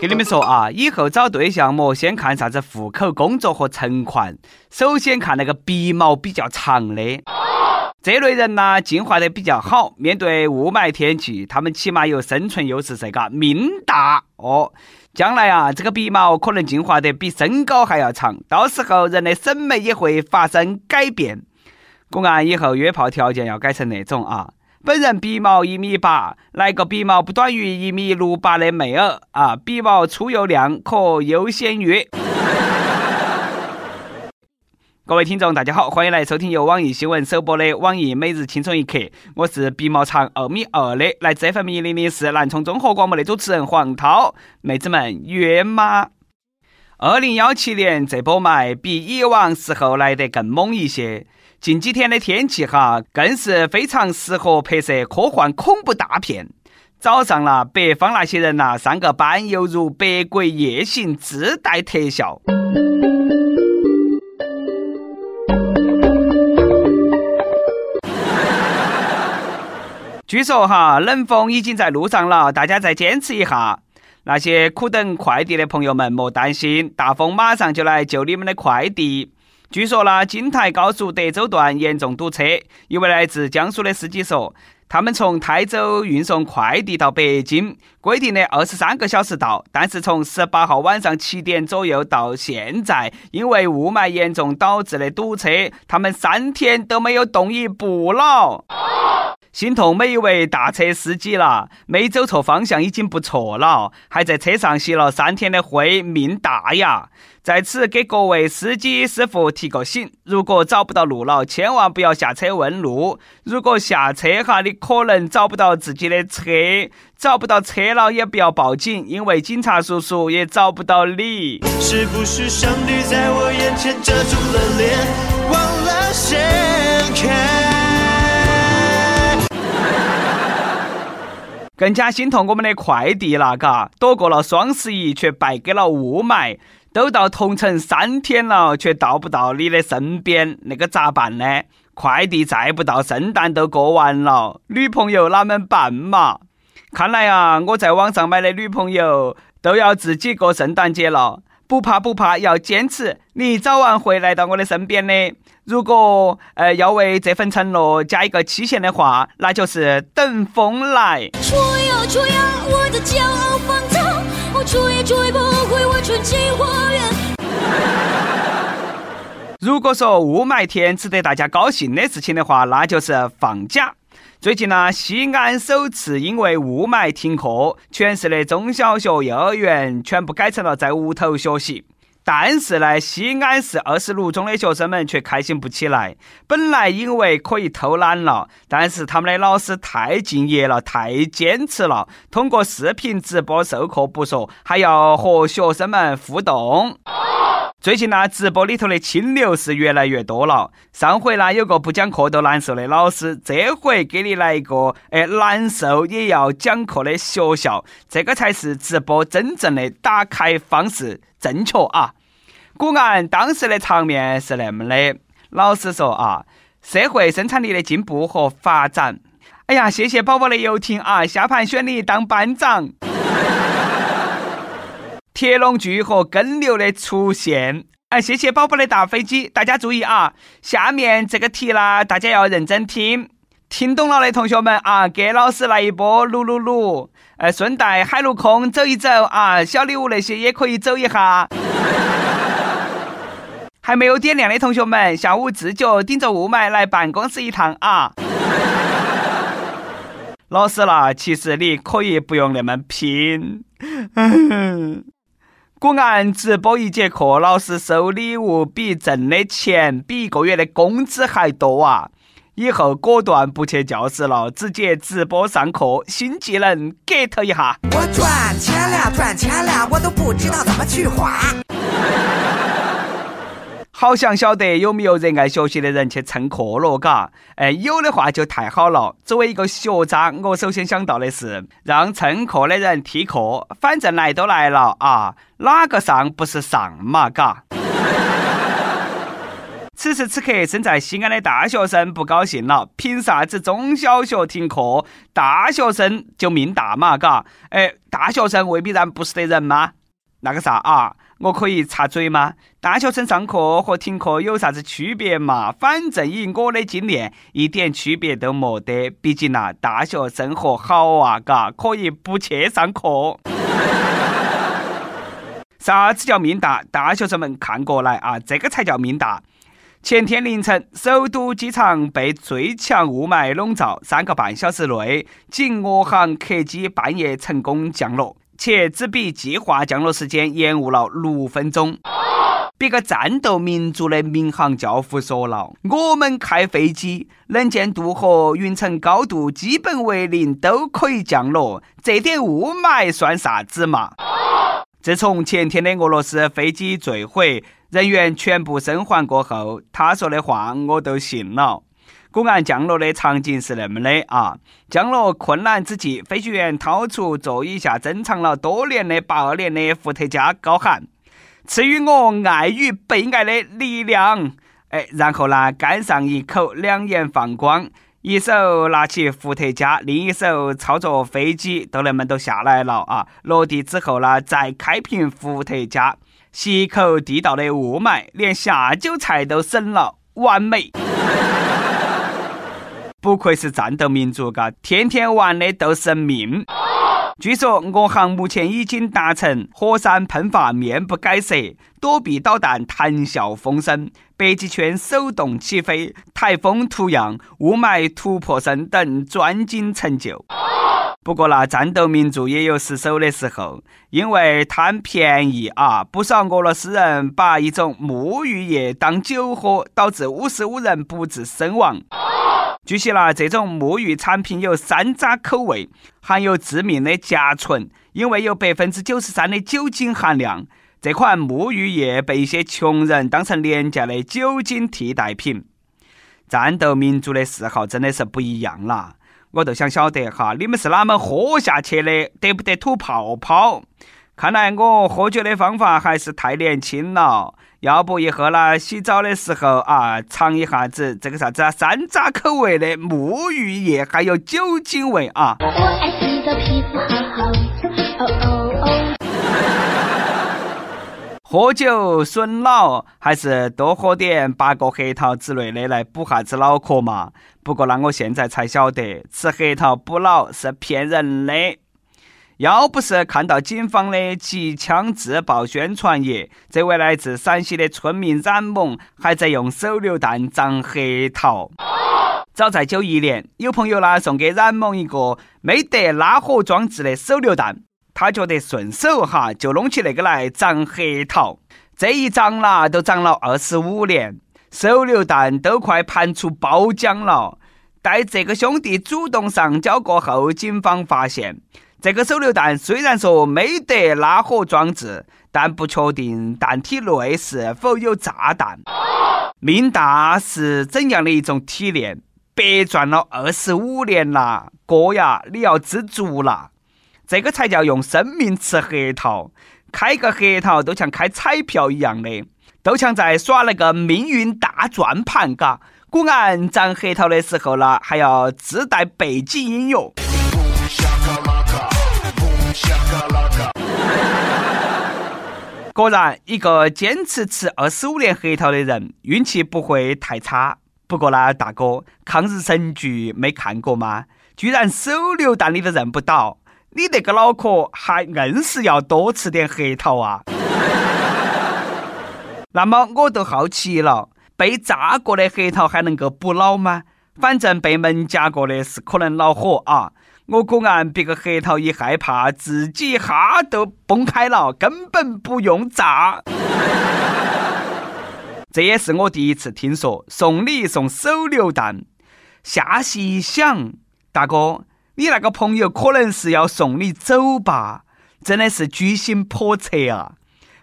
给你们说啊，以后找对象莫先看啥子户口、工作和存款，首先看那个鼻毛比较长的。这类人呢，进化得比较好，面对雾霾天气，他们起码有生存优势，噻，嘎，命大哦。将来啊，这个鼻毛可能进化得比身高还要长，到时候人的审美也会发生改变。公安以后约炮条件要改成那种啊。本人鼻毛一米八，来个鼻毛不短于一米六八的妹儿啊！鼻毛粗又亮，可优先约。各位听众，大家好，欢迎来收听由网易新闻首播的网易每日轻松一刻。我是鼻毛长二米二的，来自 FM 一零零四南充综合广播的主持人黄涛。妹子们约吗？二零幺七年这波霾比以往时候来得更猛一些。近几天的天气哈，更是非常适合拍摄科幻恐怖大片。早上啦，北方那些人呐，上个班犹如百鬼夜行，自带特效。据说哈，冷风已经在路上了，大家再坚持一下。那些苦等快递的朋友们莫担心，大风马上就来救你们的快递。据说呢，京台高速德州段严重堵车。一位来自江苏的司机说，他们从台州运送快递到北京，规定的二十三个小时到，但是从十八号晚上七点左右到现在，因为雾霾严重导致的堵车，他们三天都没有动一步了。心痛每一位大车司机了，没走错方向已经不错了，还在车上吸了三天的灰，命大呀！在此给各位司机师傅提个醒：如果找不到路了，千万不要下车问路。如果下车哈，你可能找不到自己的车，找不到车了也不要报警，因为警察叔叔也找不到你。是不是上帝在我眼前遮住了脸，忘了掀开？更加心痛我们的快递了，嘎，躲过了双十一，却败给了雾霾。都到同城三天了，却到不到你的身边，那个咋办呢？快递再不到，圣诞都过完了，女朋友哪们办嘛？看来啊，我在网上买的女朋友都要自己过圣诞节了。不怕不怕，要坚持，你早晚会来到我的身边的。如果呃要为这份承诺加一个期限的话，那就是等风来。吹呀吹呀，我的骄傲放纵，我戳也吹不回我纯净花园。如果说雾霾天值得大家高兴的事情的话，那就是放假。最近呢，西安首次因为雾霾停课，全市的中小学、幼儿园全部改成了在屋头学习。但是呢，西安市二十六中的学生们却开心不起来。本来因为可以偷懒了，但是他们的老师太敬业了，太坚持了，通过视频直播授课不说，还要和学生们互动。最近呢，直播里头的清流是越来越多了。上回呢，有个不讲课都难受的老师，这回给你来一个，哎，难受也要讲课的学校，这个才是直播真正的打开方式，正确啊！果然，当时的场面是那么的。老师说啊，社会生产力的进步和发展。哎呀，谢谢宝宝的游艇啊，下盘选你当班长。铁笼句和耕牛的出现，哎，谢谢宝宝的大飞机，大家注意啊！下面这个题呢，大家要认真听，听懂了的同学们啊，给老师来一波六六六！哎，顺带海陆空走一走啊，小礼物那些也可以走一下。还没有点亮的同学们，下午自觉顶着雾霾来办公室一趟啊！老师啦，其实你可以不用那么拼。果然，直播一节课，老师收礼物比挣的钱比一个月的工资还多啊！以后果断不去教室了，直接直播上课，新技能 get 一下。我赚钱了，赚钱了，我都不知道怎么去花。好想晓得有没有热爱学习的人去蹭课了，嘎？哎，有的话就太好了。作为一个学渣，我首先想到的是让蹭课的人替课，反正来都来了啊，哪个上不是上嘛，嘎？此时此刻，身在西安的大学生不高兴了，凭啥子中小学停课，大学生就命大嘛？嘎，哎，大学生未必然不是的人吗？那个啥啊，我可以插嘴吗？大学生上课和停课有啥子区别嘛？反正以我的经验，一点区别都没得。毕竟呐，大学生活好啊，嘎，可以不去上课。啥子叫命大？大学生们看过来啊，这个才叫命大。前天凌晨，首都机场被最强雾霾笼罩，三个半小时内，仅我航客机半夜成功降落，且只比计划降落时间延误了六分钟。别个战斗民族的民航教父说了：“我们开飞机，能见度和云层高度基本为零，都可以降落，这点雾霾算啥子嘛？”自从前天的俄罗斯飞机坠毁。人员全部生还过后，他说的话我都信了。果然降落的场景是那么的啊！降落困难之际，飞行员掏出座椅下珍藏了多年的八二年的伏特加，高喊：“赐予我爱与被爱的力量！”哎，然后呢，干上一口，两眼放光，一手拿起伏特加，另一手操作飞机，都那么都下来了啊！落地之后呢，再开瓶伏特加。吸一口地道的雾霾，连下酒菜都省了，完美！不愧是战斗民族，嘎，天天玩的都是命。据说我航目前已经达成火山喷发面不改色，躲避导弹谈笑风生，北极圈手动起飞，台风图样，雾霾突破声等专精成就。不过那战斗民族也有失手的时候，因为贪便宜啊，不少俄罗斯人把一种沐浴液当酒喝，导致五十五人不治身亡。据悉啦，这种沐浴产品有山楂口味，含有致命的甲醇，因为有百分之九十三的酒精含量。这款沐浴液被一些穷人当成廉价的酒精替代品。战斗民族的嗜好真的是不一样啦。我都想晓得哈，你们是哪门喝下去的？得不得吐泡泡？看来我喝酒的方法还是太年轻了。要不以后呢，洗澡的时候啊，尝一下子这个啥子啊，山楂口味的沐浴液，还有酒精味啊。我爱洗澡皮肤好好，哦哦。喝酒损脑，还是多喝点八个核桃之类的来补下子脑壳嘛。不过呢，我现在才晓得，吃核桃补脑是骗人的。要不是看到警方的机枪自爆宣传页，这位来自陕西的村民冉某还在用手榴弹长核桃。早在九一年，有朋友呢送给冉某一个没得拉火装置的手榴弹。他觉得顺手哈，就弄起那个来长核桃。这一长啦，都长了二十五年，手榴弹都快盘出包浆了。待这个兄弟主动上交过后，警方发现这个手榴弹虽然说没得拉火装置，但不确定弹体内是否有炸弹。命大是怎样的一种体验？白赚了二十五年啦，哥呀，你要知足啦！这个才叫用生命吃核桃，开个核桃都像开彩票一样的，都像在耍那个命运大转盘，嘎。果然长核桃的时候呢，还要自带背景音乐。果然，一个坚持吃二十五年核桃的人，运气不会太差。不过呢，大哥，抗日神剧没看过吗？居然手榴弹你都认不到。你那个脑壳还硬是要多吃点核桃啊？那么我都好奇了，被炸过的核桃还能够补脑吗？反正被门夹过的是可能恼火啊！我果然别个核桃一害怕，自己哈都崩开了，根本不用炸。这也是我第一次听说送礼送手榴弹。下细一想，大哥。你那个朋友可能是要送你走吧，真的是居心叵测啊！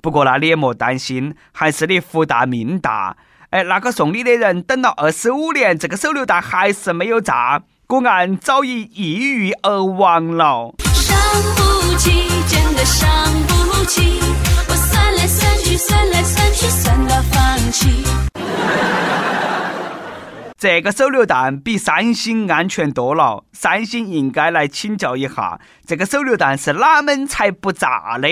不过那你也莫担心，还是你福大命大。哎，那个送你的人等了二十五年，这个手榴弹还是没有炸，果然早已抑郁而亡了。伤不起，真的伤不起，我算来算去，算来算去，算到放弃。这个手榴弹比三星安全多了，三星应该来请教一下，这个手榴弹是哪门才不炸的？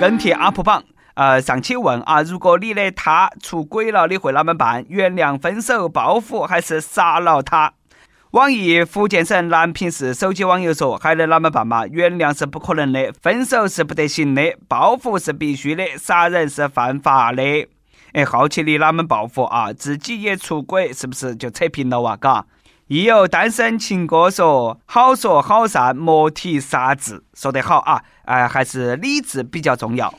跟帖 UP 榜，呃，上期问啊，如果你的他出轨了，你会啷么办？原谅、分手、报复，还是杀了他？网易福建省南平市手机网友说：“还能啷么办嘛？原谅是不可能的，分手是不得行的，报复是必须的，杀人是犯法的。”哎，好奇你啷么报复啊？自己也出轨，是不是就扯平了哇？嘎？亦有单身情歌说：“好说好散，莫提杀字。”说得好啊！哎，还是理智比较重要。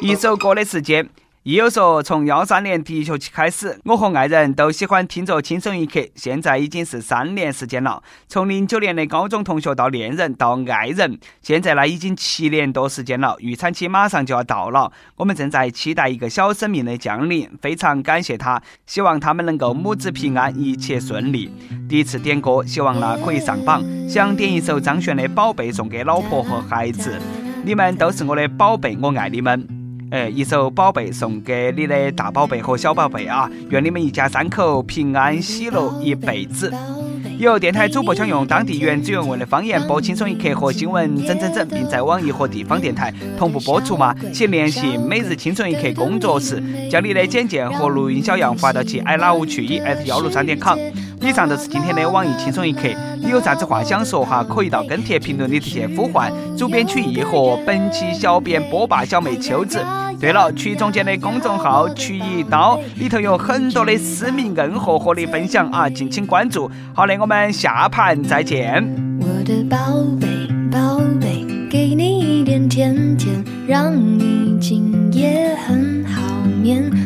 一首歌的时间。亦有说，从幺三年第一学期开始，我和爱人都喜欢听着《轻松一刻》，现在已经是三年时间了。从零九年的高中同学到恋人到爱人，现在呢已经七年多时间了，预产期马上就要到了，我们正在期待一个小生命的降临，非常感谢他，希望他们能够母子平安，一切顺利。第一次点歌，希望呢可以上榜，想点一首张悬的《宝贝》送给老婆和孩子，你们都是我的宝贝，我爱你们。哎，一首宝贝送给你的大宝贝和小宝贝啊！愿你们一家三口平安喜乐一辈子。有电台主播想用当地原汁原味的方言播《轻松一刻》和新闻整整整，并在网易和地方电台同步播出吗？请联系每日轻松一刻工作室，将你的简介和录音小样发到其 i love 去一 at 幺六三点 com。以上就是今天的网易轻松一刻，你有啥子话想说哈？可以到跟帖评论里头去呼唤主编曲艺和本期小编波霸小妹秋子。对了，曲总监的公众号曲一刀里头有很多的私密硬货和你分享啊，敬请关注。好嘞，我们下盘再见。我的宝贝，宝贝，给你一点甜甜，让你今夜很好眠。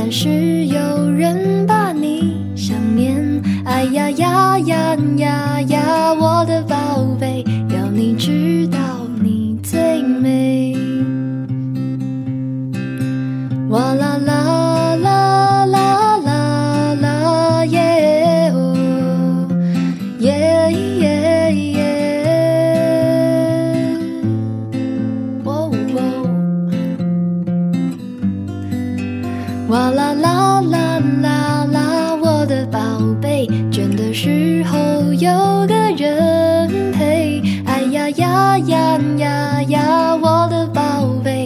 但是有人把你想念，哎呀呀呀呀呀，我的宝贝，要你知道你最美。哇啦啦哇啦啦啦啦啦，我的宝贝，倦的时候有个人陪，哎呀呀呀呀呀，我的宝贝，